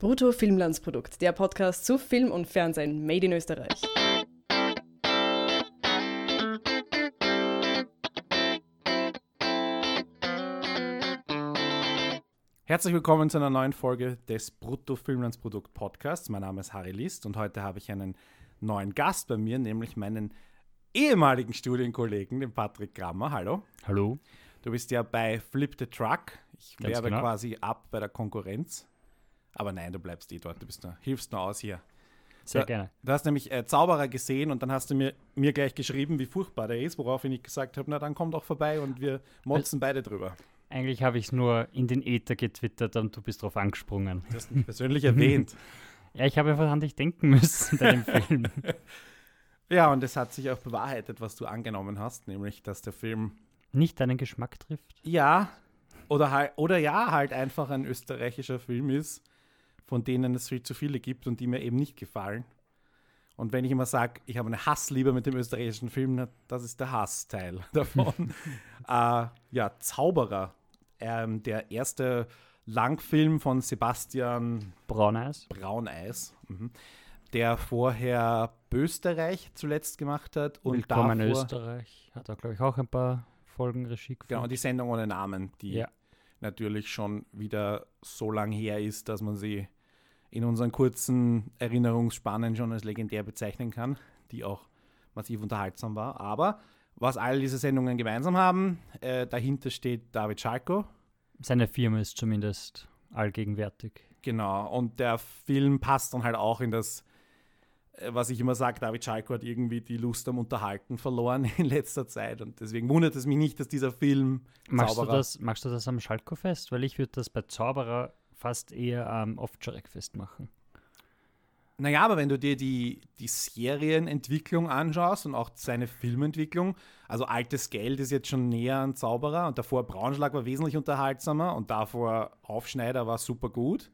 Brutto Filmlandsprodukt, der Podcast zu Film und Fernsehen made in Österreich. Herzlich willkommen zu einer neuen Folge des Brutto Filmlandsprodukt Podcasts. Mein Name ist Harry List und heute habe ich einen neuen Gast bei mir, nämlich meinen ehemaligen Studienkollegen, den Patrick Grammer. Hallo. Hallo. Du bist ja bei Flip the Truck. Ich Ganz werbe genau. quasi ab bei der Konkurrenz. Aber nein, du bleibst eh dort. Du bist nur, hilfst nur aus hier. Sehr gerne. Du hast nämlich äh, Zauberer gesehen und dann hast du mir, mir gleich geschrieben, wie furchtbar der ist, woraufhin ich gesagt habe, na dann komm doch vorbei und wir motzen beide drüber. Eigentlich habe ich es nur in den Äther getwittert und du bist drauf angesprungen. Du hast mich persönlich erwähnt. Ja, ich habe einfach an dich denken müssen bei dem Film. Ja, und es hat sich auch bewahrheitet, was du angenommen hast, nämlich, dass der Film Nicht deinen Geschmack trifft. ja oder, halt, oder ja halt einfach ein österreichischer Film ist, von denen es viel zu viele gibt und die mir eben nicht gefallen. Und wenn ich immer sage, ich habe eine Hassliebe mit dem österreichischen Film, das ist der Hassteil davon. äh, ja, Zauberer, ähm, der erste Langfilm von Sebastian Brauneis. Brauneis, mhm, der vorher Bösterreich zuletzt gemacht hat und Willkommen in davor, Österreich. Hat auch, glaube ich, auch ein paar Folgen Regie geführt. Genau, die Sendung ohne Namen, die Ja. natürlich schon wieder so lang her ist, dass man sie in unseren kurzen Erinnerungsspannen schon als legendär bezeichnen kann, die auch massiv unterhaltsam war. Aber was all diese Sendungen gemeinsam haben, äh, dahinter steht David Schalko. Seine Firma ist zumindest allgegenwärtig. Genau, und der Film passt dann halt auch in das, äh, was ich immer sage, David Schalko hat irgendwie die Lust am Unterhalten verloren in letzter Zeit. Und deswegen wundert es mich nicht, dass dieser Film Machst du, Zauberer- das, machst du das am Schalko-Fest? Weil ich würde das bei Zauberer fast eher am Ovtcharek-Fest machen. Naja, aber wenn du dir die, die Serienentwicklung anschaust und auch seine Filmentwicklung, also altes Geld ist jetzt schon näher an Zauberer und davor Braunschlag war wesentlich unterhaltsamer und davor Aufschneider war super gut.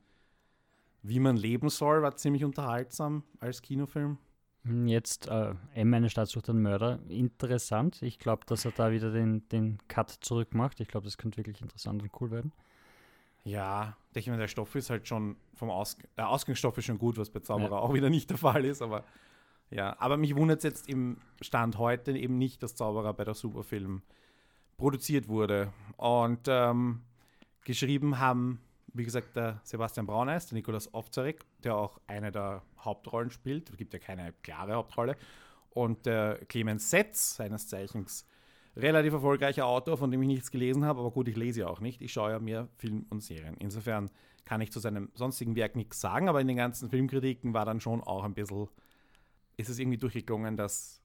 Wie man leben soll war ziemlich unterhaltsam als Kinofilm. Hm, Jetzt äh, M, eine Stadt sucht einen Mörder. Interessant. Ich glaube, dass er da wieder den, den Cut zurück macht. Ich glaube, das könnte wirklich interessant und cool werden. Ja, ich meine, der Stoff ist halt schon vom Aus der Ausgangsstoff ist schon gut, was bei Zauberer Ja. auch wieder nicht der Fall ist, aber ja, aber mich wundert es jetzt im Stand heute eben nicht, dass Zauberer bei der Superfilm produziert wurde. Und ähm, geschrieben haben, wie gesagt, der Sebastian Brauneis, der Nikolaus Ovzarek, der auch eine der Hauptrollen spielt. Es gibt ja keine klare Hauptrolle. Und der Clemens Setz, seines Zeichens relativ erfolgreicher Autor, von dem ich nichts gelesen habe, aber gut, ich lese ja auch nicht. Ich schaue ja mehr Film und Serien. Insofern kann ich zu seinem sonstigen Werk nichts sagen, aber in den ganzen Filmkritiken war dann schon auch ein bisschen, ist es irgendwie durchgeklungen, dass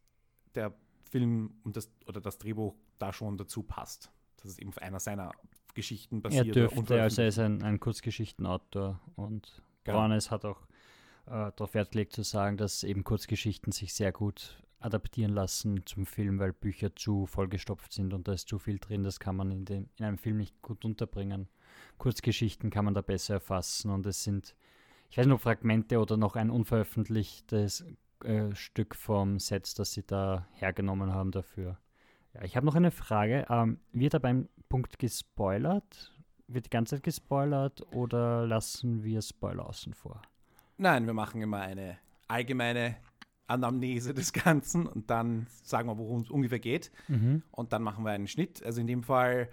der Film und das oder das Drehbuch da schon dazu passt. Dass es eben auf einer seiner Geschichten Er basiert. oder dürfte, also er ist ein, ein Kurzgeschichtenautor und Genau. Hat auch äh, darauf Wert gelegt zu sagen, dass eben Kurzgeschichten sich sehr gut adaptieren lassen zum Film, weil Bücher zu vollgestopft sind und da ist zu viel drin, das kann man in, dem, in einem Film nicht gut unterbringen. Kurzgeschichten kann man da besser erfassen und es sind, ich weiß nicht, Fragmente oder noch ein unveröffentlichtes äh, Stück vom Set, das sie da hergenommen haben dafür. Ja, ich habe noch eine Frage. Ähm, wird da beim Punkt gespoilert? Wird die ganze Zeit gespoilert oder lassen wir Spoiler außen vor? Nein, wir machen immer eine allgemeine Anamnese des Ganzen und dann sagen wir, worum es ungefähr geht. Und dann machen wir einen Schnitt. Also in dem Fall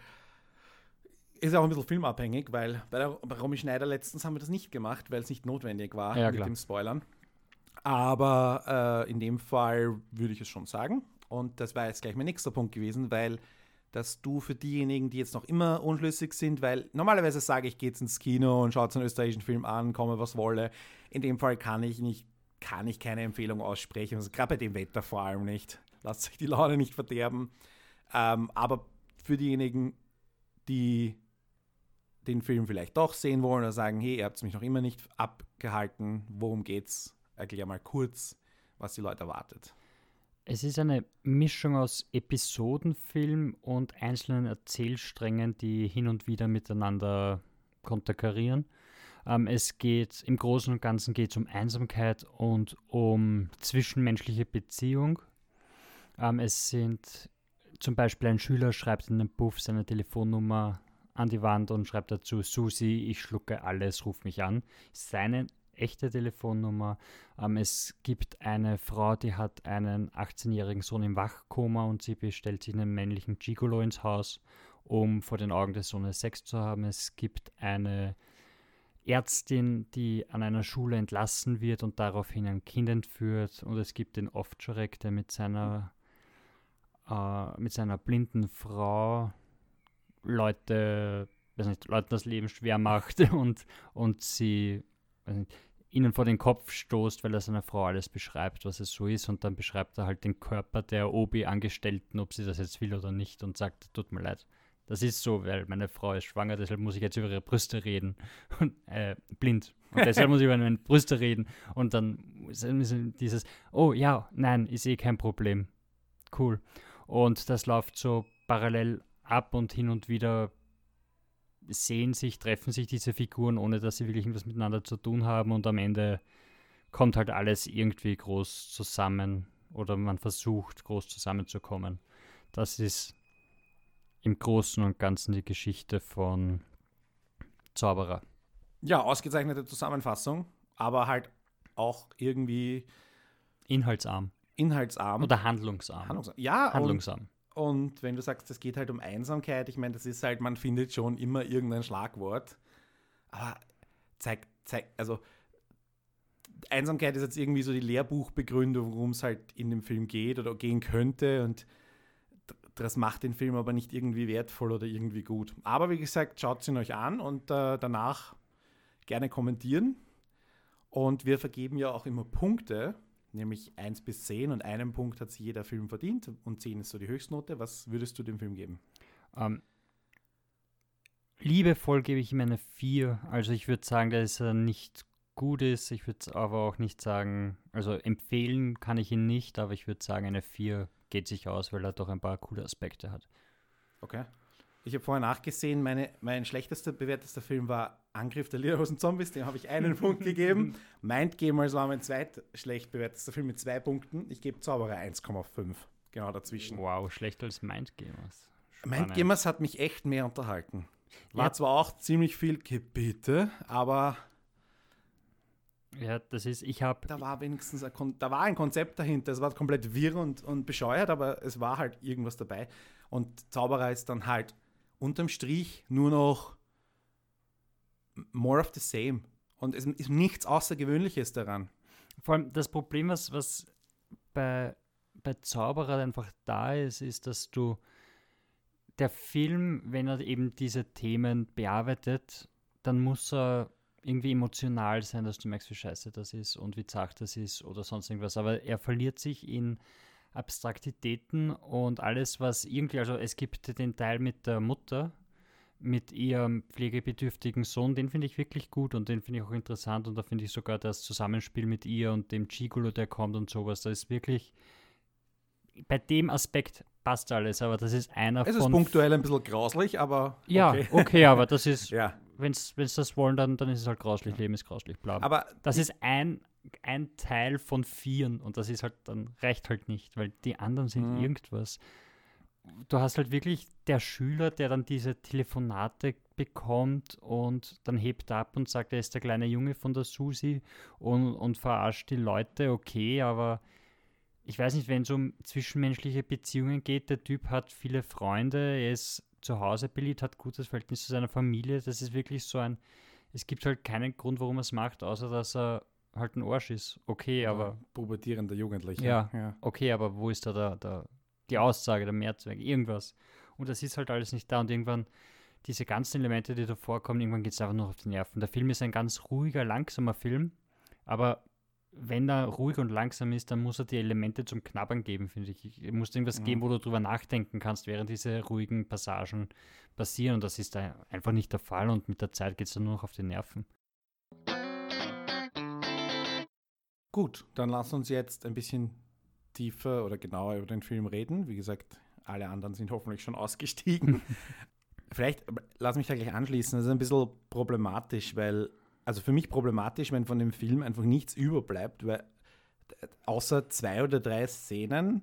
ist auch ein bisschen filmabhängig, weil bei, der, bei Romy Schneider letztens haben wir das nicht gemacht, weil es nicht notwendig war Ja, mit klar. dem Spoilern. Aber äh, in dem Fall würde ich es schon sagen. Und das war jetzt gleich mein nächster Punkt gewesen, weil dass du für diejenigen, die jetzt noch immer unschlüssig sind, weil normalerweise sage ich, geht's ins Kino und schaut einen österreichischen Film an, komme was wolle. In dem Fall kann ich nicht, kann ich keine Empfehlung aussprechen, also gerade bei dem Wetter vor allem nicht. Lasst euch die Laune nicht verderben. Ähm, aber für diejenigen, die den Film vielleicht doch sehen wollen oder sagen, hey, ihr habt mich noch immer nicht abgehalten, worum geht's? Erklär mal kurz, was die Leute erwartet. Es ist eine Mischung aus Episodenfilm und einzelnen Erzählsträngen, die hin und wieder miteinander konterkarieren. Ähm, es geht im Großen und Ganzen geht um Einsamkeit und um zwischenmenschliche Beziehung. Ähm, es sind zum Beispiel ein Schüler schreibt in einem Buff seine Telefonnummer an die Wand und schreibt dazu, Susi, ich schlucke alles, ruf mich an. Seine echte Telefonnummer. Ähm, es gibt eine Frau, die hat einen 18-jährigen Sohn im Wachkoma und sie bestellt sich einen männlichen Gigolo ins Haus, um vor den Augen des Sohnes Sex zu haben. Es gibt eine Ärztin, die an einer Schule entlassen wird und daraufhin ein Kind entführt. Und es gibt den Ovtcharek, der mit seiner, äh, mit seiner blinden Frau Leute, weiß nicht, Leuten das Leben schwer macht und, und sie nicht, ihnen vor den Kopf stoßt, weil er seiner Frau alles beschreibt, was es so ist. Und dann beschreibt er halt den Körper der Obi-Angestellten, ob sie das jetzt will oder nicht, und sagt, tut mir leid. Das ist so, weil meine Frau ist schwanger, deshalb muss ich jetzt über ihre Brüste reden. Und, äh, blind. Und deshalb muss ich über meine Brüste reden. Und dann ist dieses, oh ja, nein, ist eh kein Problem. Cool. Und das läuft so parallel ab und hin und wieder sehen sich, treffen sich diese Figuren, ohne dass sie wirklich irgendwas miteinander zu tun haben und am Ende kommt halt alles irgendwie groß zusammen oder man versucht groß zusammenzukommen. Das ist im Großen und Ganzen die Geschichte von Zauberer. Ja, ausgezeichnete Zusammenfassung, aber halt auch irgendwie inhaltsarm. Inhaltsarm. Oder handlungsarm. handlungsarm. Ja, handlungsarm. Und, und wenn du sagst, es geht halt um Einsamkeit, ich meine, das ist halt, man findet schon immer irgendein Schlagwort. Aber zeigt, zeigt, also Einsamkeit ist jetzt irgendwie so die Lehrbuchbegründung, worum es halt in dem Film geht oder gehen könnte. Und das macht den Film aber nicht irgendwie wertvoll oder irgendwie gut. Aber wie gesagt, schaut ihn euch an und äh, danach gerne kommentieren. Und wir vergeben ja auch immer Punkte, nämlich 1 bis 10 und einen Punkt hat sich jeder Film verdient und 10 ist so die Höchstnote. Was würdest du dem Film geben? Ähm, liebevoll gebe ich ihm eine 4. Also ich würde sagen, dass er nicht gut ist. Ich würde aber auch nicht sagen, also empfehlen kann ich ihn nicht, aber ich würde sagen, eine 4 geht sich aus, weil er doch ein paar coole Aspekte hat. Okay. Ich habe vorher nachgesehen, meine, mein schlechtester bewertester Film war Angriff der Lederhosen Zombies, dem habe ich einen Punkt gegeben. Mindgamers war mein zweitschlecht bewertester Film mit zwei Punkten. Ich gebe Zauberer 1,5. Genau dazwischen. Wow, schlechter als Mindgamers. Mindgamers hat mich echt mehr unterhalten. War ja. zwar auch ziemlich viel Gebiete, aber ja, das ist, ich habe. Da war wenigstens ein, da war ein Konzept dahinter. Es war komplett wirr und, und bescheuert, aber es war halt irgendwas dabei. Und Zauberer ist dann halt unterm Strich nur noch more of the same. Und es ist nichts Außergewöhnliches daran. Vor allem das Problem, was, was bei, bei Zauberer einfach da ist, ist, dass du der Film, wenn er eben diese Themen bearbeitet, dann muss er irgendwie emotional sein, dass du merkst, wie scheiße das ist und wie zart das ist oder sonst irgendwas. Aber er verliert sich in Abstraktitäten und alles, was irgendwie, also es gibt den Teil mit der Mutter, mit ihrem pflegebedürftigen Sohn, den finde ich wirklich gut und den finde ich auch interessant und da finde ich sogar das Zusammenspiel mit ihr und dem Gigolo, der kommt und sowas, da ist wirklich, bei dem Aspekt passt alles, aber das ist einer es von... Es ist punktuell ein bisschen grauslich, aber... Okay. Ja, okay, aber das ist... ja wenn es das wollen, dann, dann ist es halt grauslich, Leben ist grauslich, bla. Aber das ist ein, ein Teil von vieren und das ist halt, dann reicht halt nicht, weil die anderen sind mhm. irgendwas. Du hast halt wirklich der Schüler, der dann diese Telefonate bekommt und dann hebt ab und sagt, er ist der kleine Junge von der Susi und, und verarscht die Leute, okay, aber ich weiß nicht, wenn es um zwischenmenschliche Beziehungen geht, der Typ hat viele Freunde, er ist zu Hause beliebt, hat gutes Verhältnis zu seiner Familie. Das ist wirklich so ein, es gibt halt keinen Grund, warum er es macht, außer dass er halt ein Arsch ist. Okay, ja, aber. Pubertierender Jugendlicher. Ja, ja, okay, aber wo ist da der, der, die Aussage, der Mehrzweck, irgendwas? Und das ist halt alles nicht da und irgendwann diese ganzen Elemente, die da vorkommen, irgendwann geht es einfach nur auf die Nerven. Der Film ist ein ganz ruhiger, langsamer Film, aber wenn er ruhig und langsam ist, dann muss er die Elemente zum Knabbern geben, finde ich. Es muss irgendwas mhm. geben, wo du drüber nachdenken kannst, während diese ruhigen Passagen passieren. Und das ist da einfach nicht der Fall. Und mit der Zeit geht es dann nur noch auf die Nerven. Gut, dann lass uns jetzt ein bisschen tiefer oder genauer über den Film reden. Wie gesagt, alle anderen sind hoffentlich schon ausgestiegen. Vielleicht lass mich da gleich anschließen. Das ist ein bisschen problematisch, weil also für mich problematisch, wenn von dem Film einfach nichts überbleibt, weil außer zwei oder drei Szenen,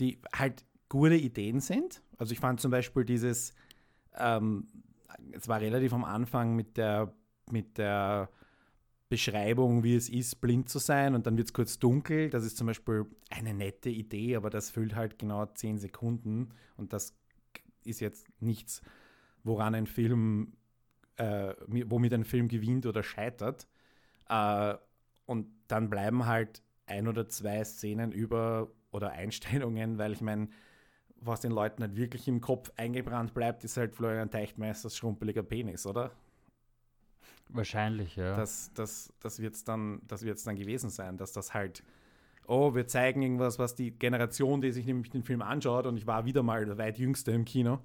die halt gute Ideen sind. Also ich fand zum Beispiel dieses ähm, es war relativ am Anfang mit der, mit der Beschreibung, wie es ist, blind zu sein und dann wird es kurz dunkel. Das ist zum Beispiel eine nette Idee, aber das füllt halt genau zehn Sekunden und das ist jetzt nichts, woran ein Film, äh, womit ein Film gewinnt oder scheitert. Äh, und dann bleiben halt ein oder zwei Szenen über oder Einstellungen, weil ich meine, was den Leuten halt wirklich im Kopf eingebrannt bleibt, ist halt Florian Teichtmeisters schrumpeliger Penis, oder? Wahrscheinlich, ja. Das, das, das wird es dann, dann gewesen sein, dass das halt, oh, wir zeigen irgendwas, was die Generation, die sich nämlich den Film anschaut, und ich war wieder mal der weit jüngste im Kino,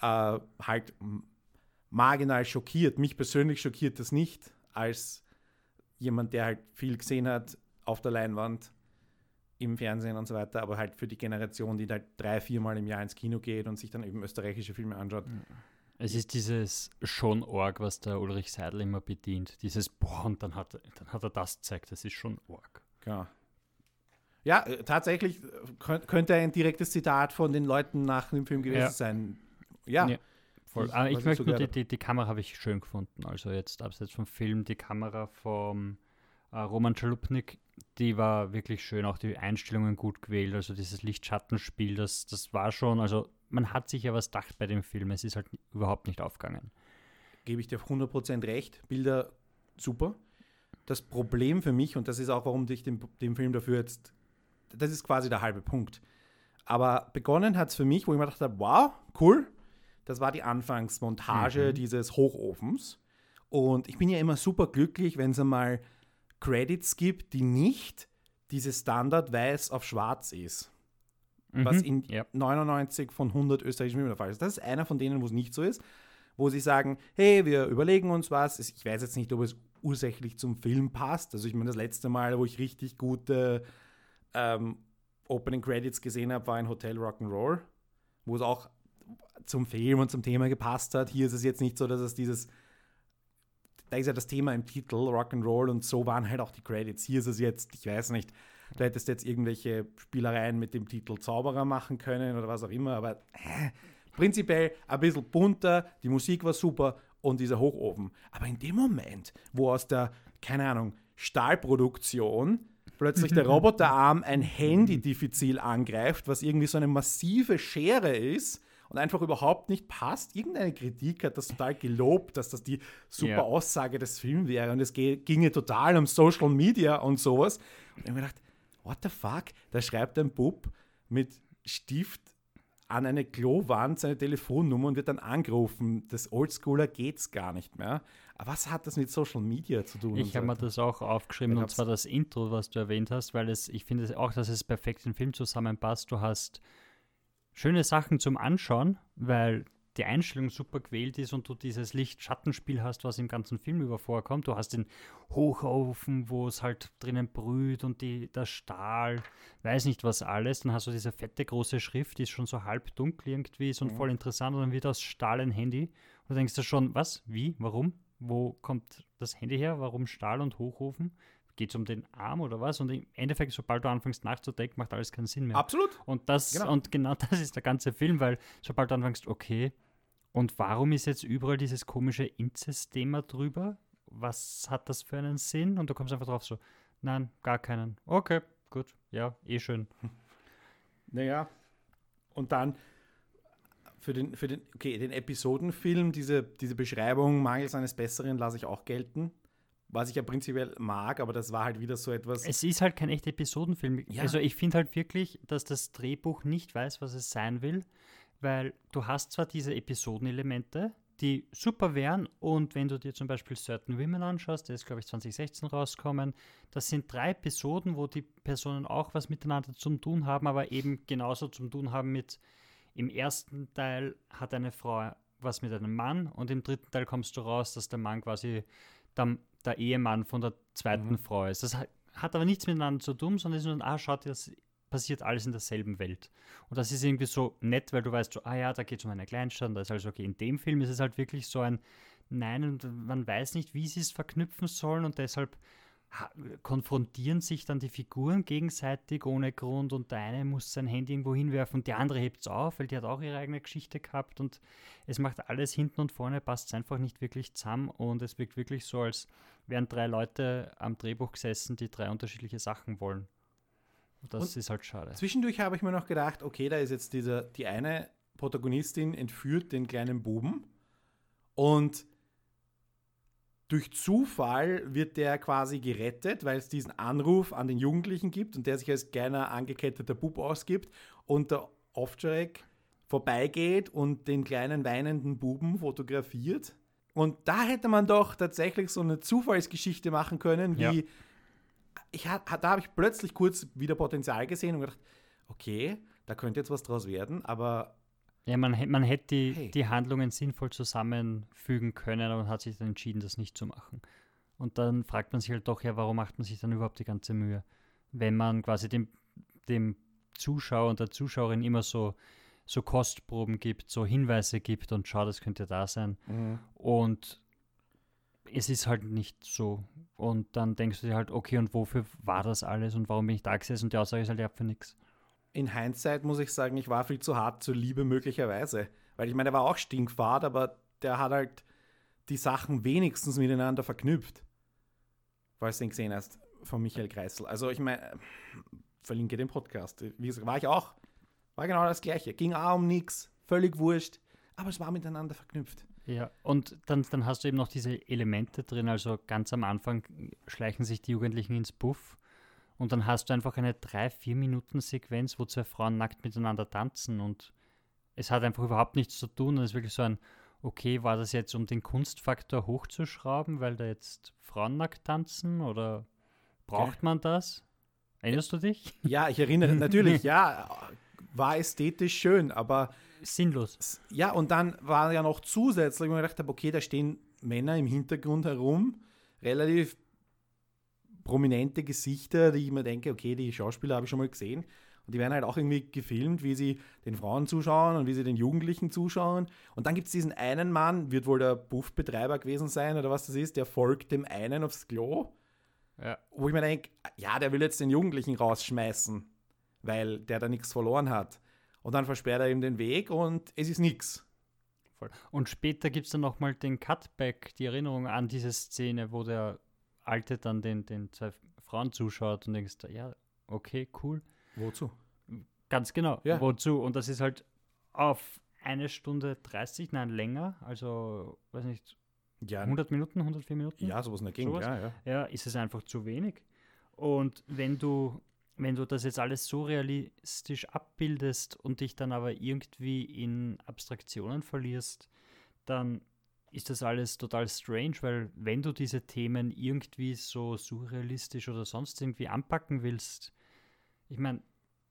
äh, halt marginal schockiert. Mich persönlich schockiert das nicht, als jemand, der halt viel gesehen hat auf der Leinwand, im Fernsehen und so weiter, aber halt für die Generation, die halt drei, viermal im Jahr ins Kino geht und sich dann eben österreichische Filme anschaut. Es ist dieses schon Org, was der Ulrich Seidel immer bedient. Dieses Boah, und dann hat, dann hat er das gezeigt. Das ist schon Org. Genau. Ja, äh, tatsächlich äh, könnte ein direktes Zitat von den Leuten nach dem Film gewesen ja. sein. Ja. ja. Voll. Ich, ah, ich möchte nur, die, die, die Kamera habe ich schön gefunden. Also jetzt abseits vom Film, die Kamera vom äh, Roman Chalupnik, die war wirklich schön. Auch die Einstellungen gut gewählt. Also dieses Licht-Schattenspiel, das, das war schon, also man hat sich ja was gedacht bei dem Film. Es ist halt überhaupt nicht aufgegangen. Gebe ich dir auf 100% recht. Bilder super. Das Problem für mich, und das ist auch, warum ich den, den Film dafür jetzt, das ist quasi der halbe Punkt. Aber begonnen hat es für mich, wo ich mir dachte, wow, cool. Das war die Anfangsmontage mhm. dieses Hochofens. Und ich bin ja immer super glücklich, wenn es einmal Credits gibt, die nicht dieses Standard weiß auf schwarz ist mhm. was in ja. 99 von 100 österreichischen Filmen der Fall ist. Das ist einer von denen, wo es nicht so ist, wo sie sagen, hey, wir überlegen uns was. Ich weiß jetzt nicht, ob es ursächlich zum Film passt. Also ich meine, das letzte Mal, wo ich richtig gute ähm, Opening Credits gesehen habe, war in Hotel Rock'n'Roll, wo es auch zum Film und zum Thema gepasst hat. Hier ist es jetzt nicht so, dass es dieses da ist ja das Thema im Titel, Rock'n'Roll, und so waren halt auch die Credits. Hier ist es jetzt, ich weiß nicht, Du hättest jetzt irgendwelche Spielereien mit dem Titel Zauberer machen können oder was auch immer, aber äh, prinzipiell ein bisschen bunter, die Musik war super und dieser Hochofen. Aber in dem Moment, wo aus der, keine Ahnung, Stahlproduktion plötzlich der Roboterarm ein Handy diffizil angreift, was irgendwie so eine massive Schere ist und einfach überhaupt nicht passt. Irgendeine Kritik hat das total gelobt, dass das die super yeah. Aussage des Films wäre und es ginge total um Social Media und sowas. Und ich habe mir gedacht, what the fuck? Da schreibt ein Bub mit Stift an eine Klowand seine Telefonnummer und wird dann angerufen. Das Oldschooler geht's gar nicht mehr. Aber was hat das mit Social Media zu tun? Ich habe mir das auch aufgeschrieben, und zwar das Intro, was du erwähnt hast, weil es, ich finde auch, dass es perfekt im Film zusammenpasst. Du hast schöne Sachen zum Anschauen, weil die Einstellung super gewählt ist und du dieses Licht-Schattenspiel hast, was im ganzen Film über vorkommt. Du hast den Hochofen, wo es halt drinnen brüht und die, der Stahl, weiß nicht was alles. Dann hast du diese fette große Schrift, die ist schon so halb dunkel irgendwie, ist und mhm. voll interessant. Und dann wird aus Stahl ein Handy. Und du denkst du schon, was, wie, warum? Wo kommt das Handy her? Warum Stahl und Hochofen? Geht es um den Arm oder was? Und im Endeffekt, sobald du anfängst nachzudenken, macht alles keinen Sinn mehr. Absolut. Und das, genau. und genau das ist der ganze Film, weil sobald du anfängst, okay, und warum ist jetzt überall dieses komische Inzest-Thema drüber? Was hat das für einen Sinn? Und du kommst einfach drauf so, nein, gar keinen. Okay, gut, ja, eh schön. Naja, und dann für den, für den, okay, den Episodenfilm, diese, diese Beschreibung mangels eines Besseren lasse ich auch gelten. Was ich ja prinzipiell mag, aber das war halt wieder so etwas. Es ist halt kein echter Episodenfilm. Ja. Also ich finde halt wirklich, dass das Drehbuch nicht weiß, was es sein will weil du hast zwar diese Episodenelemente, die super wären und wenn du dir zum Beispiel Certain Women anschaust, der ist glaube ich 2016 rausgekommen, das sind drei Episoden, wo die Personen auch was miteinander zu tun haben, aber eben genauso zu tun haben mit, im ersten Teil hat eine Frau was mit einem Mann und im dritten Teil kommst du raus, dass der Mann quasi der, der Ehemann von der zweiten mhm. Frau ist. Das hat, aber nichts miteinander zu tun, sondern ist nur, ah, schaut, das passiert alles in derselben Welt. Und das ist irgendwie so nett, weil du weißt, so, ah ja, da geht es um eine Kleinstadt, und da ist also okay. In dem Film ist es halt wirklich so ein Nein, und man weiß nicht, wie sie es verknüpfen sollen und deshalb konfrontieren sich dann die Figuren gegenseitig ohne Grund und der eine muss sein Handy irgendwo hinwerfen und die andere hebt es auf, weil die hat auch ihre eigene Geschichte gehabt und es macht alles hinten und vorne, passt einfach nicht wirklich zusammen und es wirkt wirklich so, als wären drei Leute am Drehbuch gesessen, die drei unterschiedliche Sachen wollen. Und das und ist halt schade. Zwischendurch habe ich mir noch gedacht, okay, da ist jetzt dieser, die eine Protagonistin entführt den kleinen Buben und durch Zufall wird der quasi gerettet, weil es diesen Anruf an den Jugendlichen gibt und der sich als kleiner angeketteter Bub ausgibt und der Ovtcharek vorbeigeht und den kleinen weinenden Buben fotografiert. Und da hätte man doch tatsächlich so eine Zufallsgeschichte machen können, wie ja. ich, da habe ich plötzlich kurz wieder Potenzial gesehen und gedacht, okay, da könnte jetzt was draus werden, aber ja, man, man hätte die, hey. die Handlungen sinnvoll zusammenfügen können, aber man hat sich dann entschieden, das nicht zu machen. Und dann fragt man sich halt doch, ja, warum macht man sich dann überhaupt die ganze Mühe? Wenn man quasi dem, dem Zuschauer und der Zuschauerin immer so, so Kostproben gibt, so Hinweise gibt und schau, das könnte da sein. Mhm. Und es ist halt nicht so. Und dann denkst du dir halt, okay, und wofür war das alles und warum bin ich da gesessen? Und die Aussage ist halt, ja, für nichts in Hindsight muss ich sagen, ich war viel zu hart zur Liebe möglicherweise. Weil ich meine, er war auch stinkfad, aber der hat halt die Sachen wenigstens miteinander verknüpft. Falls du den gesehen hast, von Michael Kreisel. Also ich meine, verlinke den Podcast. Wie gesagt, war ich auch. War genau das Gleiche. Ging auch um nichts, völlig wurscht, aber es war miteinander verknüpft. Ja, und dann, dann hast du eben noch diese Elemente drin. Also ganz am Anfang schleichen sich die Jugendlichen ins Buff und dann hast du einfach eine 3-4 Minuten Sequenz, wo zwei Frauen nackt miteinander tanzen und es hat einfach überhaupt nichts zu tun. Und es ist wirklich so ein, okay, war das jetzt, um den Kunstfaktor hochzuschrauben, weil da jetzt Frauen nackt tanzen oder braucht ja. man das? Erinnerst du dich? Ja, ich erinnere natürlich, ja, war ästhetisch schön, aber sinnlos. Ja, und dann war ja noch zusätzlich, wo ich gedacht habe, okay, da stehen Männer im Hintergrund herum, relativ prominente Gesichter, die ich mir denke, okay, die Schauspieler habe ich schon mal gesehen. Und die werden halt auch irgendwie gefilmt, wie sie den Frauen zuschauen und wie sie den Jugendlichen zuschauen. Und dann gibt es diesen einen Mann, wird wohl der Buffbetreiber gewesen sein oder was das ist, der folgt dem einen aufs Klo. Ja. Wo ich mir denke, ja, der will jetzt den Jugendlichen rausschmeißen, weil der da nichts verloren hat. Und dann versperrt er ihm den Weg und es ist nichts. Und später gibt es dann nochmal den Cutback, die Erinnerung an diese Szene, wo der Alte dann den, den zwei Frauen zuschaut und denkst, ja, okay, cool. Wozu? Ganz genau, ja. wozu? Und das ist halt auf eine Stunde 30, nein, länger, also, weiß nicht, ja, 100 Minuten, 104 Minuten? Ja, sowas in der Gegend, ja, ja. Ja, ist es einfach zu wenig. Und wenn du, wenn du das jetzt alles so realistisch abbildest und dich dann aber irgendwie in Abstraktionen verlierst, dann ist das alles total strange, weil wenn du diese Themen irgendwie so surrealistisch oder sonst irgendwie anpacken willst, ich meine,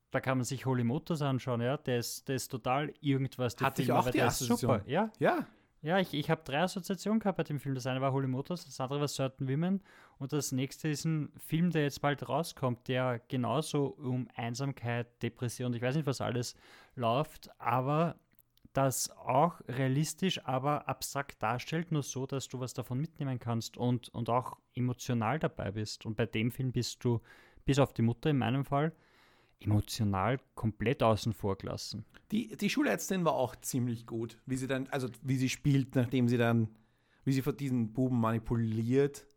da kann man sich Holy Motors anschauen, ja, der ist, der ist total irgendwas. Hatte Film, ich auch die. Super, ja. Ja. Ja, ich, ich habe drei Assoziationen gehabt bei dem Film. Das eine war Holy Motors, das andere war Certain Women und das nächste ist ein Film, der jetzt bald rauskommt, der genauso um Einsamkeit, Depression, ich weiß nicht, was alles läuft, aber das auch realistisch, aber abstrakt darstellt, nur so, dass du was davon mitnehmen kannst und, und auch emotional dabei bist. Und bei dem Film bist du, bis auf die Mutter in meinem Fall, emotional komplett außen vor gelassen. Die, die Schulärztin war auch ziemlich gut, wie sie dann, also wie sie spielt, nachdem sie dann, wie sie von diesen Buben manipuliert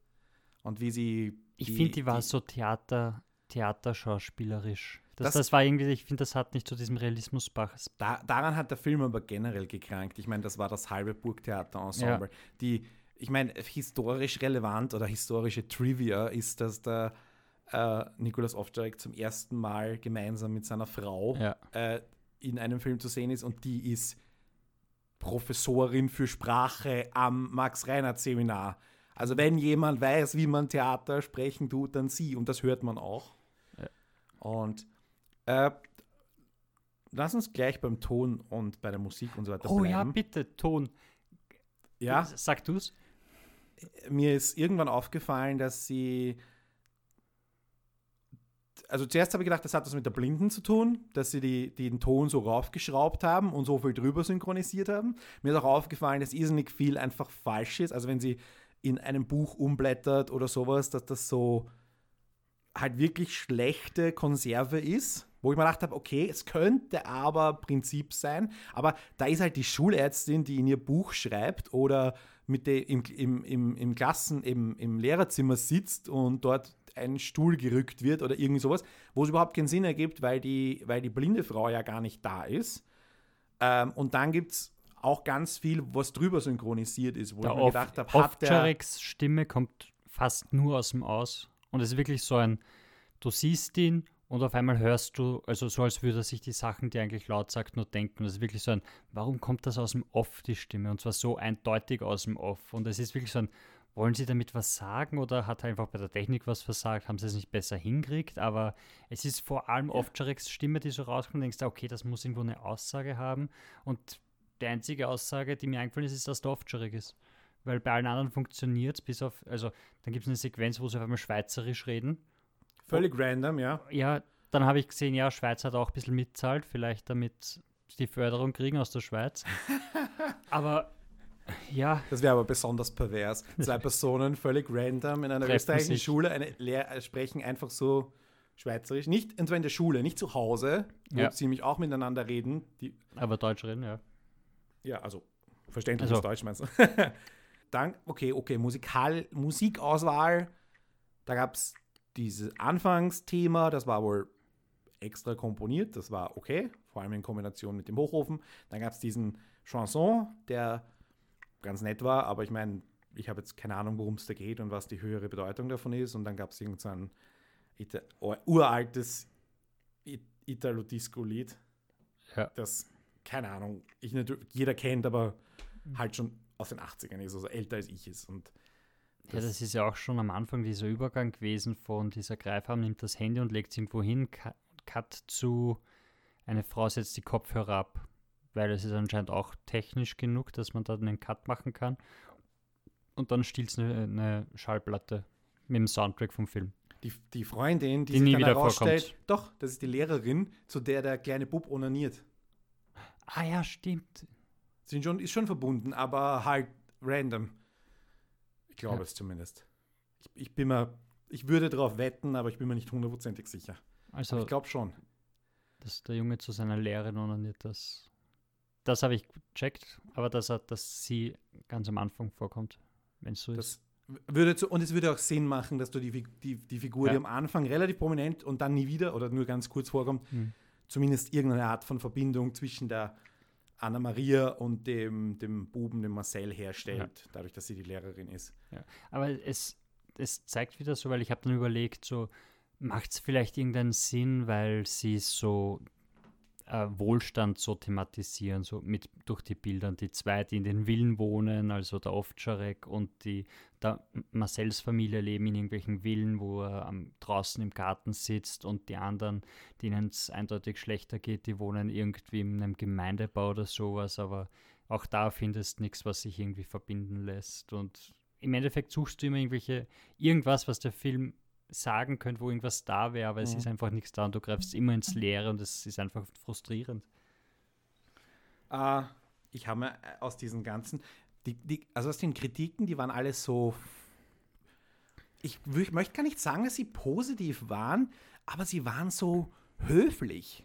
und wie sie. Ich finde, die war die, so Theater, theaterschauspielerisch. Das, das, das war irgendwie, ich finde, das hat nicht zu diesem Realismus Bachs. Da, daran hat der Film aber generell gekrankt. Ich meine, das war das halbe Burgtheater-Ensemble. Ja. Die, ich meine, historisch relevant oder historische Trivia ist, dass der äh, Nikolaus Ovtcharek zum ersten Mal gemeinsam mit seiner Frau ja. äh, in einem Film zu sehen ist und die ist Professorin für Sprache am Max-Reinhardt-Seminar. Also wenn jemand weiß, wie man Theater sprechen tut, dann sie. Und das hört man auch. Ja. Und äh, lass uns gleich beim Ton und bei der Musik und so weiter oh, bleiben. Oh ja, bitte, Ton. Ja. Sag du es. Mir ist irgendwann aufgefallen, dass sie. Also zuerst habe ich gedacht, das hat was mit der Blinden zu tun, dass sie die, den Ton so raufgeschraubt haben und so viel drüber synchronisiert haben. Mir ist auch aufgefallen, dass irrsinnig viel einfach falsch ist. Also wenn sie in einem Buch umblättert oder sowas, dass das so halt wirklich schlechte Konserve ist, wo ich mir gedacht habe, okay, es könnte aber Prinzip sein, aber da ist halt die Schulärztin, die in ihr Buch schreibt oder mit der im, im, im, im Klassen, im, im Lehrerzimmer sitzt und dort ein Stuhl gerückt wird oder irgendwie sowas, wo es überhaupt keinen Sinn ergibt, weil die, weil die blinde Frau ja gar nicht da ist. Ähm, und dann gibt es auch ganz viel, was drüber synchronisiert ist, wo Der ich mir gedacht habe, hat der... Stimme kommt fast nur aus dem Aus. Und es ist wirklich so ein, du siehst ihn und auf einmal hörst du, also so als würde er sich die Sachen, die er eigentlich laut sagt, nur denken. Und es ist wirklich so ein, warum kommt das aus dem Off, die Stimme? Und zwar so eindeutig aus dem Off. Und es ist wirklich so ein, wollen sie damit was sagen oder hat er einfach bei der Technik was versagt? Haben sie es nicht besser hingekriegt? Aber es ist vor allem Ja. Ovtchareks Stimme, die so rauskommt und denkst, okay, das muss irgendwo eine Aussage haben. Und die einzige Aussage, die mir eingefallen ist, ist, dass der Ovtcharek ist. Weil bei allen anderen funktioniert es, bis auf, also dann gibt es eine Sequenz, wo sie auf einmal Schweizerisch reden. Völlig random, ja. Ja, dann habe ich gesehen, ja, Schweiz hat auch ein bisschen mitzahlt, vielleicht damit sie die Förderung kriegen aus der Schweiz. Aber ja, Das wäre aber besonders pervers. Zwei Personen völlig random in einer Treffen österreichischen sich. Schule eine Lehr äh, sprechen einfach so Schweizerisch. Nicht und zwar in der Schule, nicht zu Hause, wo Ja. sie nämlich auch miteinander reden. Die, aber Deutsch reden, ja. ja, also verständliches Also. Deutsch meinst du. Dann, okay, okay, Musikal, Musikauswahl. Da gab es dieses Anfangsthema, das war wohl extra komponiert, das war okay, vor allem in Kombination mit dem Hochofen. Dann gab es diesen Chanson, der ganz nett war, aber ich meine, ich habe jetzt keine Ahnung, worum es da geht und was die höhere Bedeutung davon ist. Und dann gab es irgend so ein Ita uraltes Italo-Disco-Lied, Ja. das, keine Ahnung, ich natürlich, jeder kennt, aber halt schon aus den 80ern ist, also älter als ich ist. Und Ja, das ist ja auch schon am Anfang dieser Übergang gewesen von dieser Greifarm nimmt das Handy und legt es irgendwo hin, Cut zu eine Frau setzt die Kopfhörer ab, weil es ist anscheinend auch technisch genug, dass man da einen Cut machen kann. Und dann stiehlt es eine, eine Schallplatte mit dem Soundtrack vom Film. die, die Freundin, die, Die sich nie dann wieder herausstellt, doch, das ist die Lehrerin, zu der der kleine Bub onaniert. Ah ja, stimmt. Sind schon, ist schon verbunden, aber halt random. Ich glaube Ja. es zumindest. Ich, ich bin mir, ich würde darauf wetten, aber ich bin mir nicht hundertprozentig sicher. Also, Aber ich glaube schon. dass der Junge zu seiner Lehrerin onaniert, das, das habe ich gecheckt, aber dass, er, dass sie ganz am Anfang vorkommt, wenn es so ist. Das würde zu, und es würde auch Sinn machen, dass du die, die, die Figur, die Ja. am Anfang relativ prominent und dann nie wieder oder nur ganz kurz vorkommt, Hm. zumindest irgendeine Art von Verbindung zwischen der Anna Maria und dem, dem Buben, dem Marcel herstellt, dadurch, dass sie die Lehrerin ist. Aber es, es zeigt wieder so, weil ich habe dann überlegt, so macht es vielleicht irgendeinen Sinn, weil sie so äh, Wohlstand so thematisieren, so mit durch die Bilder. Die zwei, die in den Villen wohnen, also der Ovtcharek und die der Marcells Familie leben in irgendwelchen Villen, wo er am, draußen im Garten sitzt und die anderen, denen es eindeutig schlechter geht, die wohnen irgendwie in einem Gemeindebau oder sowas, aber auch da findest nichts, was sich irgendwie verbinden lässt. Und im Endeffekt suchst du immer irgendwelche, irgendwas, was der Film sagen könnte, wo irgendwas da wäre, aber es Mhm. ist einfach nichts da und du greifst immer ins Leere und es ist einfach frustrierend. Äh, ich habe mir aus diesen ganzen, die, die, also aus den Kritiken, die waren alle so, ich, ich möchte gar nicht sagen, dass sie positiv waren, aber sie waren so höflich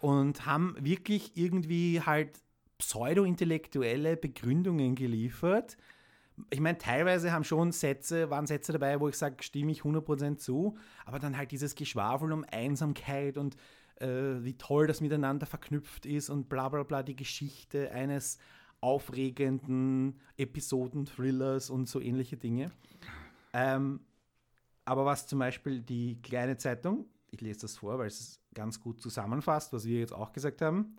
und haben wirklich irgendwie halt pseudo-intellektuelle Begründungen geliefert. Ich meine, teilweise haben schon Sätze, waren Sätze dabei, wo ich sage, stimme ich 100% zu, aber dann halt dieses Geschwafel um Einsamkeit und äh, wie toll das miteinander verknüpft ist und bla bla bla, die Geschichte eines aufregenden Episoden-Thrillers und so ähnliche Dinge. Ähm, aber was zum Beispiel die kleine Zeitung, ich lese das vor, weil es ganz gut zusammenfasst, was wir jetzt auch gesagt haben,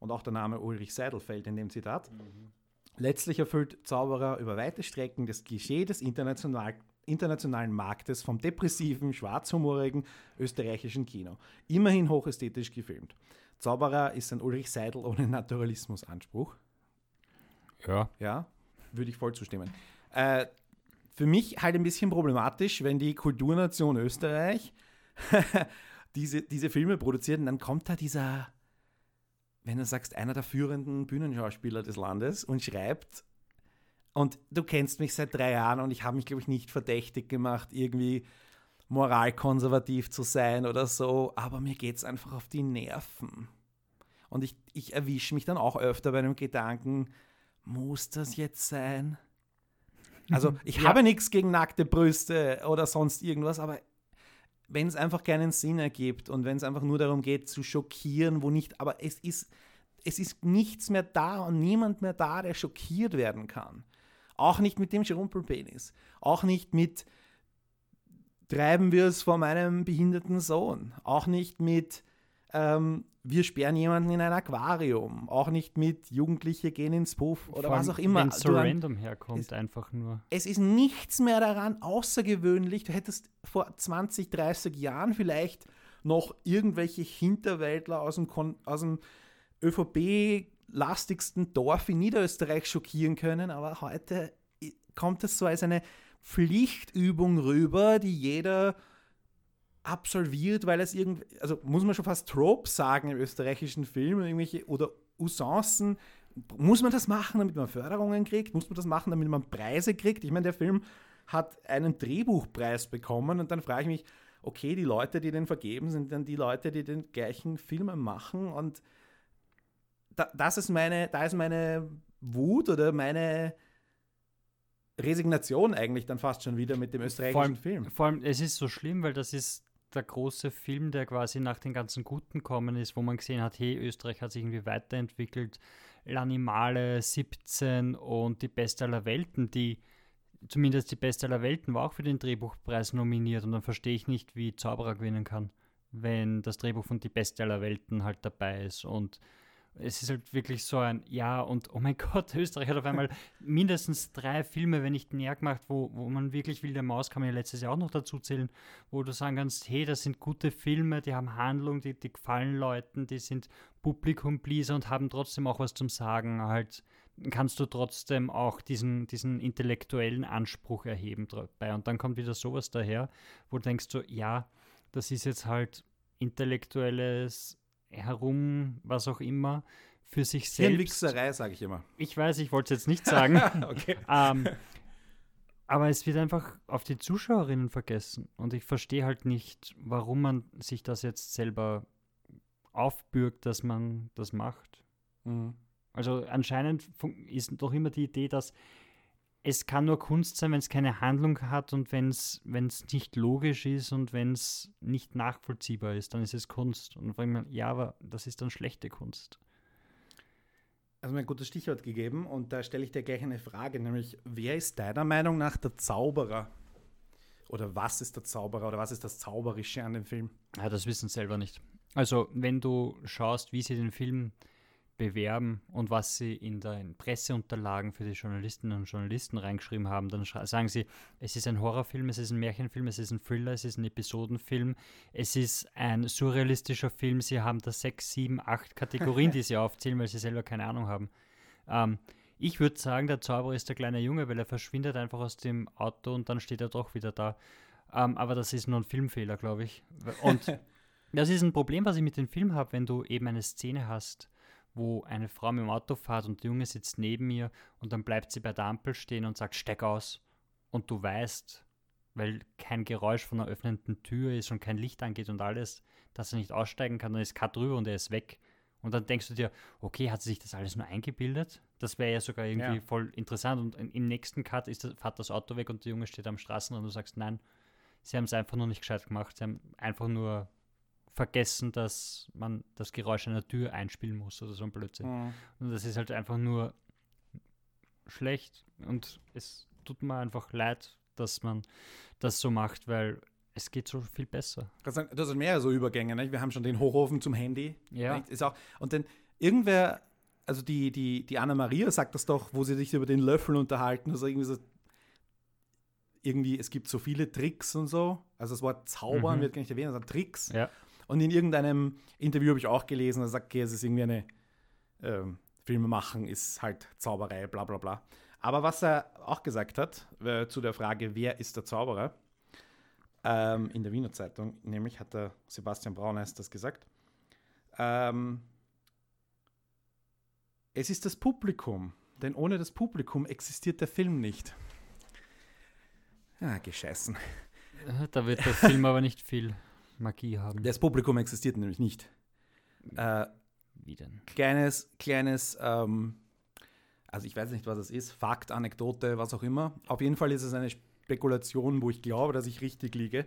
und auch der Name Ulrich Seidel fällt in dem Zitat. Letztlich erfüllt Zauberer über weite Strecken das Klischee des international, internationalen Marktes vom depressiven, schwarzhumorigen österreichischen Kino. Immerhin hochästhetisch gefilmt. Zauberer ist ein Ulrich Seidel ohne Naturalismusanspruch. Ja. Ja, würde ich voll zustimmen. Äh, für mich halt ein bisschen problematisch, wenn die Kulturnation Österreich diese, diese Filme produziert und dann kommt da dieser, wenn du sagst, einer der führenden Bühnenschauspieler des Landes und schreibt Und du kennst mich seit drei Jahren und ich habe mich, glaube ich, nicht verdächtig gemacht, irgendwie moralkonservativ zu sein oder so, aber mir geht es einfach auf die Nerven. Und ich, ich erwische mich dann auch öfter bei einem Gedanken, muss das jetzt sein? Also ich ja. habe nichts gegen nackte Brüste oder sonst irgendwas, aber wenn es einfach keinen Sinn ergibt und wenn es einfach nur darum geht zu schockieren, wo nicht, aber es ist, es ist nichts mehr da und niemand mehr da, der schockiert werden kann. Auch nicht mit dem Schrumpelpenis. Auch nicht mit treiben wir es vor meinem behinderten Sohn. Auch nicht mit ähm, wir sperren jemanden in ein Aquarium. Auch nicht mit Jugendliche gehen ins Puff oder was auch immer. Wenn es so random herkommt, es, einfach nur. Es ist nichts mehr daran außergewöhnlich. Du hättest vor 20, 30 Jahren vielleicht noch irgendwelche Hinterwäldler aus dem, aus dem ÖVP-lastigsten Dorf in Niederösterreich schockieren können, aber heute kommt es so als eine Pflichtübung rüber, die jeder absolviert, weil es irgendwie, also muss man schon fast Tropes sagen im österreichischen Film, irgendwelche oder Usancen. Muss man das machen, damit man Förderungen kriegt? Muss man das machen, damit man Preise kriegt? Ich meine, der Film hat einen Drehbuchpreis bekommen und dann frage ich mich, okay, die Leute, die den vergeben, sind dann die Leute, die den gleichen Film machen und da, das ist meine, da ist meine Wut oder meine Resignation eigentlich dann fast schon wieder mit dem österreichischen vor allem, Film. Vor allem, es ist so schlimm, weil das ist der große Film, der quasi nach den ganzen Guten kommen ist, wo man gesehen hat, hey, Österreich hat sich irgendwie weiterentwickelt. L'Animale 17 und die Beste aller Welten, die zumindest die Beste aller Welten war auch für den Drehbuchpreis nominiert und dann verstehe ich nicht, wie Zauberer gewinnen kann, wenn das Drehbuch von Die Beste aller Welten halt dabei ist und es ist halt wirklich so ein Ja und oh mein Gott, Österreich hat auf einmal mindestens drei Filme, wenn nicht mehr gemacht, wo, wo man wirklich Wilde Maus kann man ja letztes Jahr auch noch dazu zählen, wo du sagen kannst, hey, das sind gute Filme, die haben Handlung, die, die gefallen Leuten, die sind Publikum-Pleaser und haben trotzdem auch was zum Sagen. Halt kannst du trotzdem auch diesen, diesen intellektuellen Anspruch erheben dabei. Und dann kommt wieder sowas daher, wo du denkst so, ja, das ist jetzt halt intellektuelles herum, was auch immer, für sich selbst. Hirnwichserei, sage ich immer. Ich weiß, ich wollte es jetzt nicht sagen. okay. ähm, aber es wird einfach auf die Zuschauerinnen vergessen. Und ich verstehe halt nicht, warum man sich das jetzt selber aufbürgt, dass man das macht. Mhm. Also anscheinend ist doch immer die Idee, dass es kann nur Kunst sein, wenn es keine Handlung hat und wenn es nicht logisch ist und wenn es nicht nachvollziehbar ist, dann ist es Kunst. Und frage ich mich, ja, aber das ist dann schlechte Kunst. Also mir ein gutes Stichwort gegeben und da stelle ich dir gleich eine Frage, nämlich wer ist deiner Meinung nach der Zauberer? Oder was ist der Zauberer oder was ist das Zauberische an dem Film? Ja, das wissen selber nicht. Also wenn du schaust, wie sie den Film bewerben und was sie in den Presseunterlagen für die Journalistinnen und Journalisten reingeschrieben haben, dann sagen sie, es ist ein Horrorfilm, es ist ein Märchenfilm, es ist ein Thriller, es ist ein Episodenfilm, es ist ein surrealistischer Film. Sie haben da sechs, sieben, acht Kategorien, die sie aufzählen, weil sie selber keine Ahnung haben. Ähm, ich würde sagen, der Zauberer ist der kleine Junge, weil er verschwindet einfach aus dem Auto und dann steht er doch wieder da. Ähm, aber das ist nur ein Filmfehler, glaube ich. Und das ist ein Problem, was ich mit dem Film habe, wenn du eben eine Szene hast, wo eine Frau mit dem Auto fährt und der Junge sitzt neben mir und dann bleibt sie bei der Ampel stehen und sagt, steig aus. Und du weißt, weil kein Geräusch von einer öffnenden Tür ist und kein Licht angeht und alles, dass er nicht aussteigen kann, dann ist Cut drüber und er ist weg. Und dann denkst du dir, okay, hat sie sich das alles nur eingebildet? Das wäre ja sogar irgendwie ja. voll interessant. Und im nächsten Cut ist das, fährt das Auto weg und der Junge steht am Straßenrand und du sagst, nein, sie haben es einfach nur nicht gescheit gemacht. Sie haben einfach nur vergessen, dass man das Geräusch einer Tür einspielen muss oder so ein Blödsinn. Mhm. Und das ist halt einfach nur schlecht und es tut mir einfach leid, dass man das so macht, weil es geht so viel besser. Das sind, das sind mehrere so Übergänge. Nicht? Wir haben schon den Hochofen zum Handy. Ja. Ist auch, und dann irgendwer, also die, die, die Anna-Maria sagt das doch, wo sie sich über den Löffel unterhalten. Also irgendwie so, irgendwie, es gibt so viele Tricks und so. Also das Wort Zaubern mhm. wird gar nicht erwähnt, sondern Tricks. Ja. Und in irgendeinem Interview habe ich auch gelesen, er sagt, okay, es ist irgendwie eine ähm, Filme machen, ist halt Zauberei, bla bla bla. Aber was er auch gesagt hat äh, zu der Frage, wer ist der Zauberer, ähm, in der Wiener Zeitung, nämlich hat der Sebastian Braun heißt das gesagt, ähm, es ist das Publikum, denn ohne das Publikum existiert der Film nicht. Ja, gescheißen. Da wird der Film aber nicht viel Magie haben. Das Publikum existiert nämlich nicht. Äh, Wie denn? kleines, kleines, ähm, also ich weiß nicht, was es ist, Fakt, Anekdote, was auch immer. Auf jeden Fall ist es eine Spekulation, wo ich glaube, dass ich richtig liege.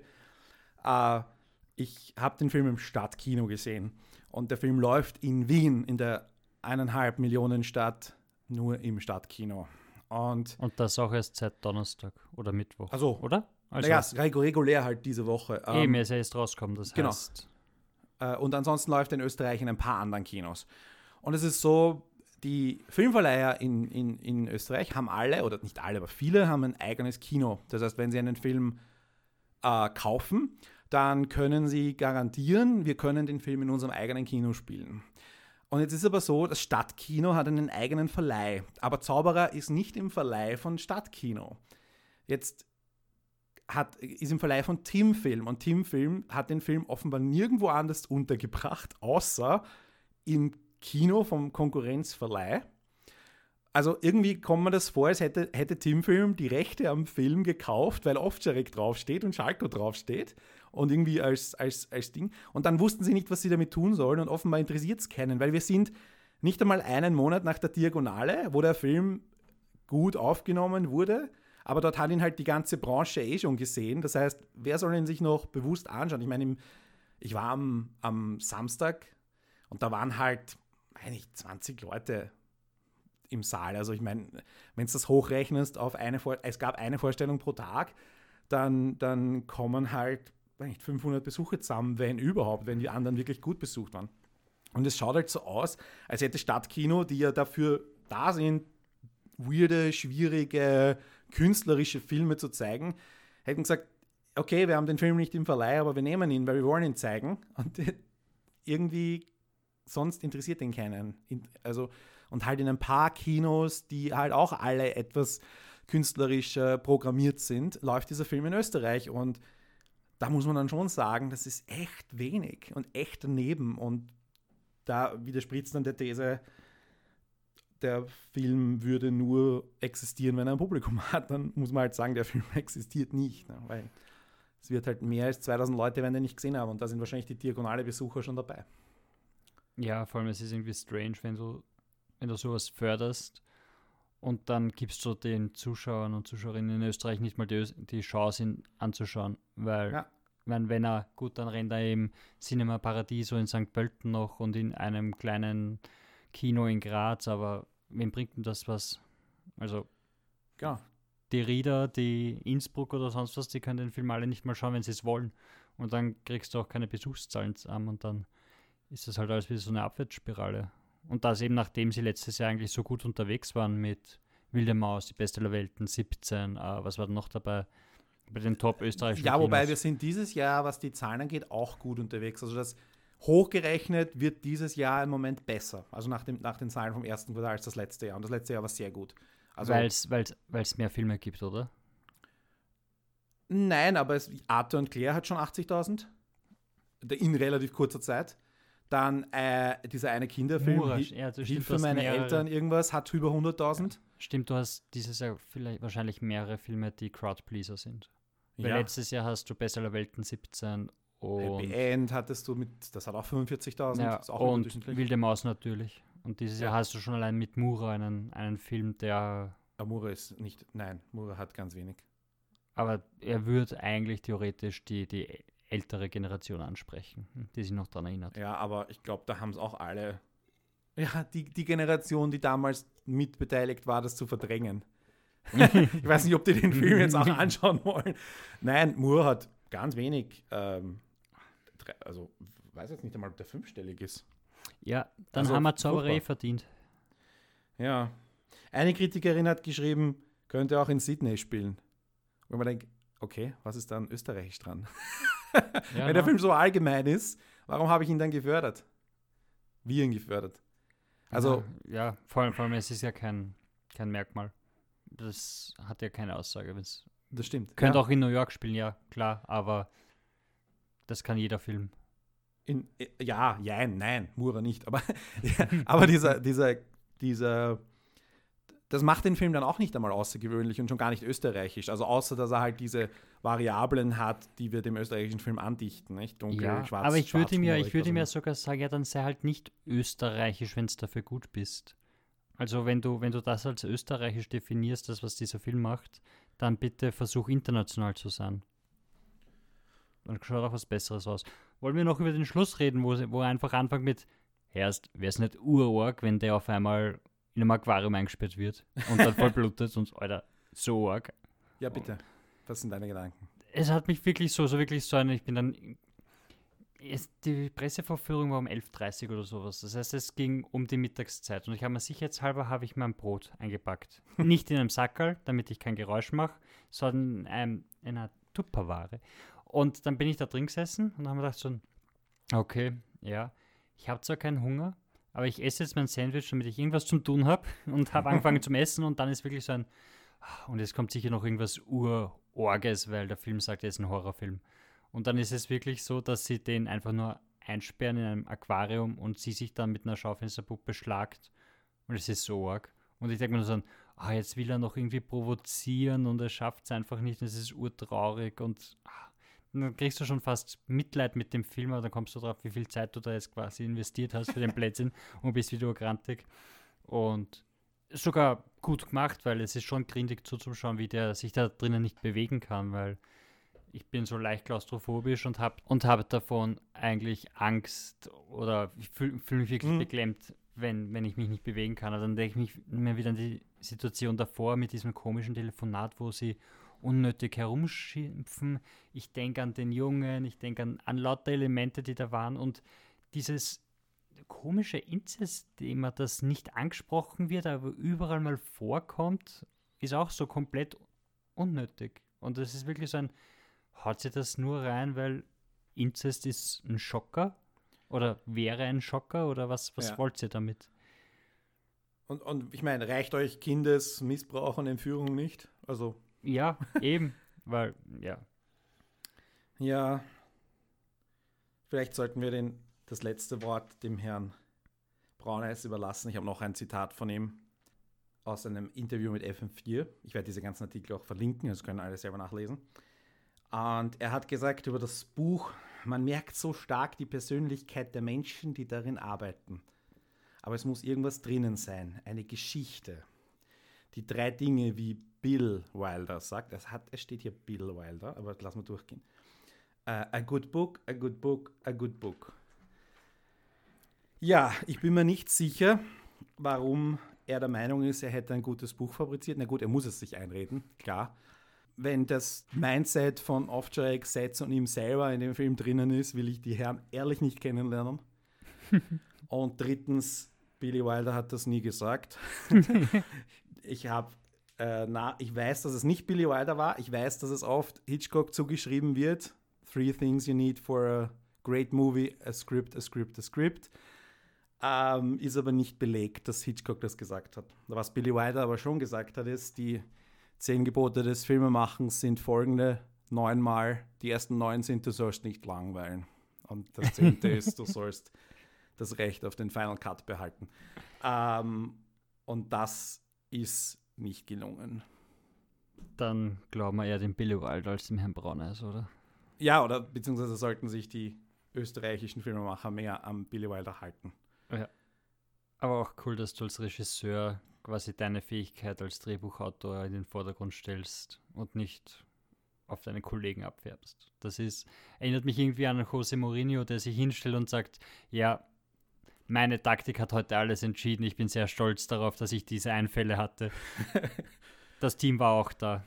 Äh, ich habe den Film im Stadtkino gesehen und der Film läuft in Wien, in der eineinhalb Millionen Stadt, nur im Stadtkino. Und Und das auch erst seit Donnerstag oder Mittwoch. Also, oder? Also, naja, regulär halt diese Woche. Ähm, eben, er ist ja erst rausgekommen, das genau. heißt. Äh, und ansonsten läuft er in Österreich in ein paar anderen Kinos. Und es ist so, die Filmverleiher in, in, in Österreich haben alle, oder nicht alle, aber viele haben ein eigenes Kino. Das heißt, wenn sie einen Film äh, kaufen, dann können sie garantieren, wir können den Film in unserem eigenen Kino spielen. Und jetzt ist aber so, das Stadtkino hat einen eigenen Verleih. Aber Zauberer ist nicht im Verleih von Stadtkino. Jetzt hat, ist im Verleih von Tim Film und Tim Film hat den Film offenbar nirgendwo anders untergebracht, außer im Kino vom Konkurrenzverleih. Also irgendwie kommt mir das vor, als hätte, hätte Tim Film die Rechte am Film gekauft, weil Ovtcharek draufsteht und Schalko draufsteht und irgendwie als, als, als Ding. Und dann wussten sie nicht, was sie damit tun sollen und offenbar interessiert es keinen, weil wir sind nicht einmal einen Monat nach der Diagonale, wo der Film gut aufgenommen wurde, aber dort hat ihn halt die ganze Branche eh schon gesehen. Das heißt, wer soll ihn sich noch bewusst anschauen? Ich meine, ich war am, am Samstag und da waren halt, meine ich, 20 Leute im Saal. Also ich meine, wenn du das hochrechnest auf eine, es gab eine Vorstellung pro Tag, dann, dann kommen halt nicht, 500 Besucher zusammen, wenn überhaupt, wenn die anderen wirklich gut besucht waren. Und es schaut halt so aus, als hätte Stadtkino, die ja dafür da sind, weirde, schwierige, künstlerische Filme zu zeigen, hätten gesagt, okay, wir haben den Film nicht im Verleih, aber wir nehmen ihn, weil wir wollen ihn zeigen. Und irgendwie sonst interessiert den keinen. In- Also, und halt in ein paar Kinos, die halt auch alle etwas künstlerisch äh, programmiert sind, läuft dieser Film in Österreich. Und da muss man dann schon sagen, das ist echt wenig und echt daneben. Und da widerspricht dann der These, der Film würde nur existieren, wenn er ein Publikum hat. Dann muss man halt sagen, der Film existiert nicht. Ne? Weil es wird halt mehr als 2000 Leute, werden den nicht gesehen haben. Und da sind wahrscheinlich die diagonale Besucher schon dabei. Ja, vor allem es ist irgendwie strange, wenn du, wenn du sowas förderst und dann gibst du den Zuschauern und Zuschauerinnen in Österreich nicht mal die, die Chance, ihn anzuschauen, weil Ja. wenn, wenn er, gut, dann rennt er im Cinema Paradiso in St. Pölten noch und in einem kleinen Kino in Graz, aber wem bringt denn das was? Also Genau. die Rieder, die Innsbruck oder sonst was, die können den Film alle nicht mal schauen, wenn sie es wollen. Und dann kriegst du auch keine Besuchszahlen zusammen und dann ist das halt alles wieder so eine Abwärtsspirale. Und das eben nachdem sie letztes Jahr eigentlich so gut unterwegs waren mit Wilde Maus, die Beste aller Welten, 17, äh, was war denn noch dabei? Bei den top österreichischen Ja, wobei wir Kinos. sind dieses Jahr, was die Zahlen angeht, auch gut unterwegs. Also das hochgerechnet wird dieses Jahr im Moment besser. Also nach, dem, nach den Zahlen vom ersten Quartal als das letzte Jahr. Und das letzte Jahr war sehr gut. Also Weil es mehr Filme gibt, oder? Nein, aber es, Arthur und Claire hat schon 80.000 in relativ kurzer Zeit. Dann äh, dieser eine Kinderfilm, Mura, Hi- ja, du hast meine mehrere. Eltern, irgendwas, hat über 100.000. Stimmt, du hast dieses Jahr vielleicht wahrscheinlich mehrere Filme, die Crowdpleaser sind. Weil Ja. letztes Jahr hast du Beste aller Welten 17 und, Happy End hattest du mit, das hat auch 45.000. ja, ist auch und. Wilde Maus natürlich. Und dieses Jahr Ja. hast du schon allein mit Mura einen, einen Film, der, Aber Mura ist nicht, nein, Mura hat ganz wenig. aber er würde eigentlich theoretisch die, die ältere Generation ansprechen, die sich noch daran erinnert. Ja, aber ich glaube, da haben es auch alle, ja, die, die Generation, die damals mitbeteiligt war, das zu verdrängen. ich weiß nicht, ob die den Film jetzt auch anschauen wollen. Nein, Moore hat ganz wenig, ähm, drei- also weiß jetzt nicht einmal, ob der fünfstellig ist. Ja, dann Also, haben wir Zauberei furchtbar. verdient. Ja. Eine Kritikerin hat geschrieben, könnte auch in Sydney spielen. Wo man denkt, okay, was ist da an Österreich dran? Ja, Wenn der na. Film so allgemein ist, warum habe ich ihn dann gefördert? Wie ihn gefördert? Also, ja, ja vor, allem, vor allem, es ist ja kein, kein Merkmal. Das hat ja keine Aussage. das stimmt. Könnte ja. auch in New York spielen, ja, klar, aber das kann jeder Film. In, äh, ja, jein, nein, Mura nicht. Aber, ja, aber dieser, dieser, dieser, das macht den Film dann auch nicht einmal außergewöhnlich und schon gar nicht österreichisch. Also außer, dass er halt diese Variablen hat, die wir dem österreichischen Film andichten, nicht? Dunkel, ja, schwarz, aber ich würde mir, ich würde mir sogar sagen, ja, dann sei halt nicht österreichisch, wenn es dafür gut bist. Also wenn du, wenn du das als österreichisch definierst, das, was dieser Film macht, dann bitte versuch international zu sein. Dann schaut auch was Besseres aus. Wollen wir noch über den Schluss reden, wo, wo er einfach anfängt mit, erst wäre es nicht urorg, wenn der auf einmal in einem Aquarium eingesperrt wird und dann voll blutet und Alter, so arg. Ja, bitte. Was sind deine Gedanken? Es hat mich wirklich so, so wirklich so eine, ich bin dann, es, die Pressevorführung war um 11.30 Uhr oder sowas. Das heißt, es ging um die Mittagszeit und ich habe mir sicherheitshalber habe ich mein Brot eingepackt. Nicht in einem Sackerl, damit ich kein Geräusch mache, sondern ähm, in einer Tupperware. Und dann bin ich da drin gesessen und habe mir gedacht so, okay, ja, ich habe zwar keinen Hunger, aber ich esse jetzt mein Sandwich, damit ich irgendwas zum tun habe und habe angefangen zum Essen und dann ist wirklich so ein, und es kommt sicher noch irgendwas Urorges, weil der Film sagt, er ist ein Horrorfilm. Und dann ist es wirklich so, dass sie den einfach nur einsperren in einem Aquarium und sie sich dann mit einer Schaufensterpuppe schlagt. Und es ist so arg. Und ich denke mir so, ah, jetzt will er noch irgendwie provozieren und er schafft es einfach nicht. Und es ist urtraurig und ah, dann kriegst du schon fast Mitleid mit dem Film, aber dann kommst du drauf, wie viel Zeit du da jetzt quasi investiert hast für den Plätzchen und bist wieder grantig. Und sogar gut gemacht, weil es ist schon grindig zuzuschauen, wie der sich da drinnen nicht bewegen kann, weil ich bin so leicht klaustrophobisch und habe und hab davon eigentlich Angst oder ich fühle fühl mich wirklich mhm. beklemmt, wenn, wenn ich mich nicht bewegen kann. Also dann denke ich mich mir wieder an die Situation davor mit diesem komischen Telefonat, wo sie unnötig herumschimpfen. Ich denke an den Jungen, ich denke an, an lauter Elemente, die da waren und dieses komische Inzest-Thema, das nicht angesprochen wird, aber überall mal vorkommt, ist auch so komplett unnötig. Und es ist wirklich so ein, haut sie das nur rein, weil Inzest ist ein Schocker? Oder wäre ein Schocker? Oder was, was ja. wollt ihr damit? Und, und ich meine, reicht euch Kindesmissbrauch und Entführung nicht? Also ja, eben, weil, ja. Ja, vielleicht sollten wir den, das letzte Wort dem Herrn Brauneis überlassen. Ich habe noch ein Zitat von ihm aus einem Interview mit FM4. Ich werde diese ganzen Artikel auch verlinken, das können alle selber nachlesen. Und er hat gesagt über das Buch, man merkt so stark die Persönlichkeit der Menschen, die darin arbeiten. Aber es muss irgendwas drinnen sein, eine Geschichte. Die drei Dinge, wie Bill Wilder sagt. Es, hat, es steht hier Bill Wilder, aber lass mal durchgehen. Uh, a good book, a good book, a good book. Ja, ich bin mir nicht sicher, warum er der Meinung ist, er hätte ein gutes Buch fabriziert. Na gut, er muss es sich einreden, klar. Wenn das Mindset von Ovtcharek, Setz und ihm selber in dem Film drinnen ist, will ich die Herren ehrlich nicht kennenlernen. und drittens, Billy Wilder hat das nie gesagt. ich habe äh, na, ich weiß, dass es nicht Billy Wilder war. Ich weiß, dass es oft Hitchcock zugeschrieben wird. Three things you need for a great movie: a script, a script, a script. Ähm, ist aber nicht belegt, dass Hitchcock das gesagt hat. Was Billy Wilder aber schon gesagt hat, ist, die zehn Gebote des Filmemachens sind folgende: neunmal. Die ersten neun sind, du sollst nicht langweilen. Und das zehnte ist, du sollst das Recht auf den Final Cut behalten. Ähm, und das ist nicht gelungen. Dann glauben wir eher dem Billy Wild als dem Herrn Brauneis, oder? Ja, oder beziehungsweise sollten sich die österreichischen Filmemacher mehr am Billy Wilder halten. Ja. Aber auch cool, dass du als Regisseur quasi deine Fähigkeit als Drehbuchautor in den Vordergrund stellst und nicht auf deine Kollegen abfärbst. Das ist, erinnert mich irgendwie an Jose Mourinho, der sich hinstellt und sagt, ja, meine Taktik hat heute alles entschieden. Ich bin sehr stolz darauf, dass ich diese Einfälle hatte. Das Team war auch da.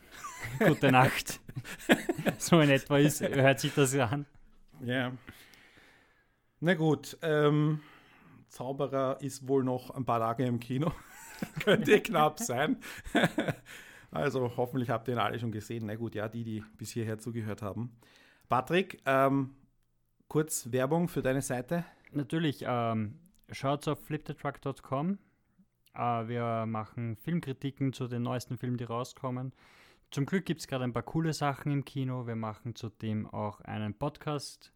Gute Nacht. so in etwa ist, hört sich das an. Ja. Na gut, ähm, Zauberer ist wohl noch ein paar Tage im Kino. Könnte knapp sein. also hoffentlich habt ihr ihn alle schon gesehen. Na gut, ja, die, die bis hierher zugehört haben. Patrick, ähm, kurz Werbung für deine Seite. Natürlich, ähm, Schaut auf fliptetruck.com. Uh, äh, wir machen Filmkritiken zu den neuesten Filmen, die rauskommen. Zum Glück gibt es gerade ein paar coole Sachen im Kino. Wir machen zudem auch einen Podcast.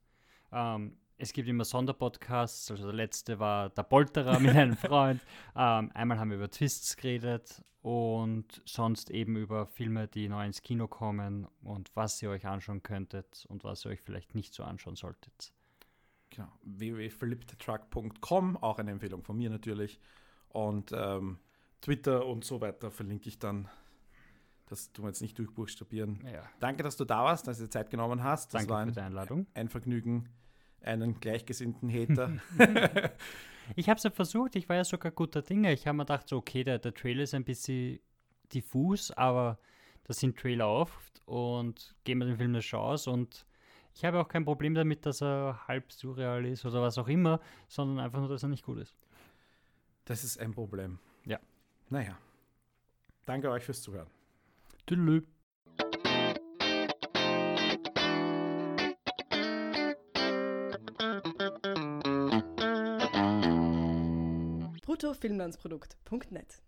Um, ähm, es gibt immer Sonderpodcasts. Also der letzte war der Polterer mit einem Freund. Ähm, einmal haben wir über Twists geredet und sonst eben über Filme, die neu ins Kino kommen und was ihr euch anschauen könntet und was ihr euch vielleicht nicht so anschauen solltet. Genau. www.philippthetruck.com, auch eine Empfehlung von mir natürlich. Und ähm, Twitter und so weiter verlinke ich dann. Das tun wir jetzt nicht durchbuchstabieren. Ja. Danke, dass du da warst, dass du dir Zeit genommen hast. Das Danke war für ein, die Einladung. ein Vergnügen, einen gleichgesinnten Hater. Ich habe es ja versucht, ich war ja sogar guter Dinge. Ich habe mir gedacht, so, okay, der, der Trailer ist ein bisschen diffus, aber da sind Trailer oft und geben wir dem Film eine Chance und ich habe auch kein Problem damit, dass er halb surreal ist oder was auch immer, sondern einfach nur, dass er nicht gut ist. Das ist ein Problem. Ja. Naja. Danke euch fürs Zuhören. Tüdelü. bruttofilmlandsprodukt.net